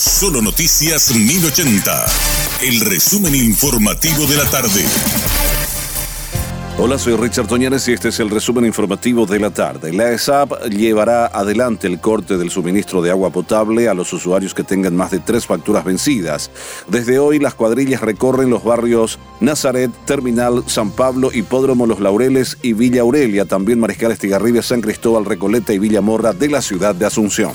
Solo Noticias 1080. El resumen informativo de la tarde. Hola, soy Richard Toñanes y este es el resumen informativo de la tarde. La ESAP llevará adelante el corte del suministro de agua potable a los usuarios que tengan más de tres facturas vencidas. Desde hoy las cuadrillas recorren los barrios Nazaret, Terminal, San Pablo, Hipódromo Los Laureles y Villa Aurelia, también Mariscal Estigarribia, San Cristóbal, Recoleta y Villa Morra de la ciudad de Asunción.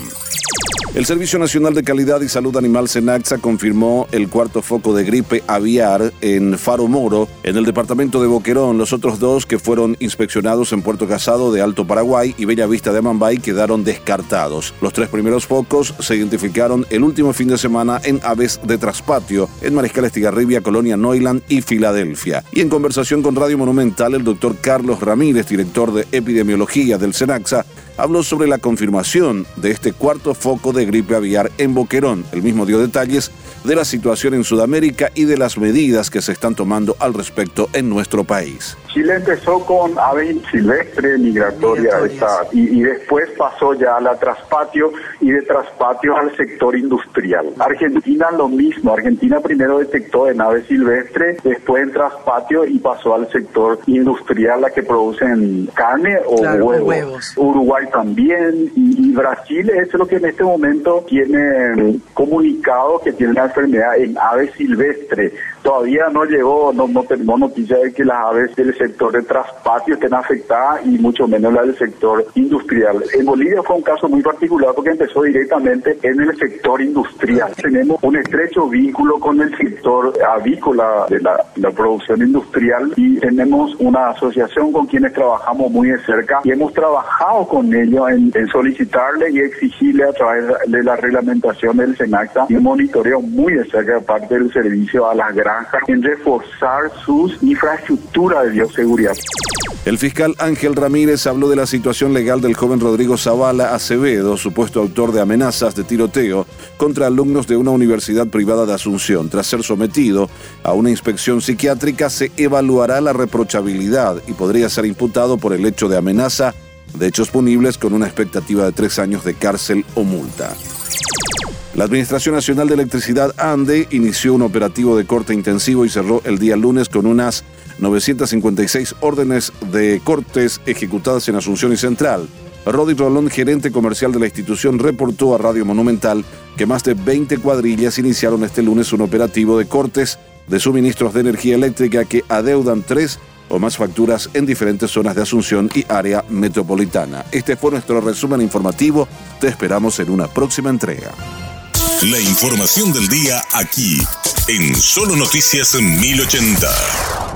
El Servicio Nacional de Calidad y Salud Animal Senaxa confirmó el cuarto foco de gripe aviar en Faro Moro, en el departamento de Boquerón. Los otros dos que fueron inspeccionados en Puerto Casado de Alto Paraguay y Bella Vista de Amambay quedaron descartados. Los tres primeros focos se identificaron el último fin de semana en Aves de Traspatio, en Mariscal Estigarribia, Colonia Neuland y Filadelfia. Y en conversación con Radio Monumental, el doctor Carlos Ramírez, director de epidemiología del Senaxa, habló sobre la confirmación de este cuarto foco de gripe aviar en Boquerón. El mismo dio detalles de la situación en Sudamérica y de las medidas que se están tomando al respecto en nuestro país. Chile empezó con ave silvestre migratoria, y, después pasó ya a la traspatio y de traspatio al sector industrial. Argentina lo mismo, Argentina primero detectó en ave silvestre, después en traspatio y pasó al sector industrial, la que producen carne o huevos. Uruguay también y, Brasil es lo que en este momento tiene comunicado que tiene la enfermedad en ave silvestre. Todavía no llegó, no, no tenemos noticia de que las aves del sector de traspatio estén afectadas y mucho menos la del sector industrial. En Bolivia fue un caso muy particular porque empezó directamente en el sector industrial. Tenemos un estrecho vínculo con el sector avícola de la, producción industrial y tenemos una asociación con quienes trabajamos muy de cerca y hemos trabajado con en, solicitarle y exigirle a través de la reglamentación del SENACTA un monitoreo muy de cerca de parte del servicio a las granjas en reforzar sus infraestructuras de bioseguridad. El fiscal Ángel Ramírez habló de la situación legal del joven Rodrigo Zavala Acevedo, supuesto autor de amenazas de tiroteo contra alumnos de una universidad privada de Asunción. Tras ser sometido a una inspección psiquiátrica, se evaluará la reprochabilidad y podría ser imputado por el hecho de amenaza de hechos punibles con una expectativa de tres años de cárcel o multa. La Administración Nacional de Electricidad ANDE inició un operativo de corte intensivo y cerró el día lunes con unas 956 órdenes de cortes ejecutadas en Asunción y Central. Rodi Rolón, gerente comercial de la institución, reportó a Radio Monumental que más de 20 cuadrillas iniciaron este lunes un operativo de cortes de suministros de energía eléctrica que adeudan tres o más facturas en diferentes zonas de Asunción y área metropolitana. Este fue nuestro resumen informativo. Te esperamos en una próxima entrega. La información del día aquí, en Solo Noticias 1080.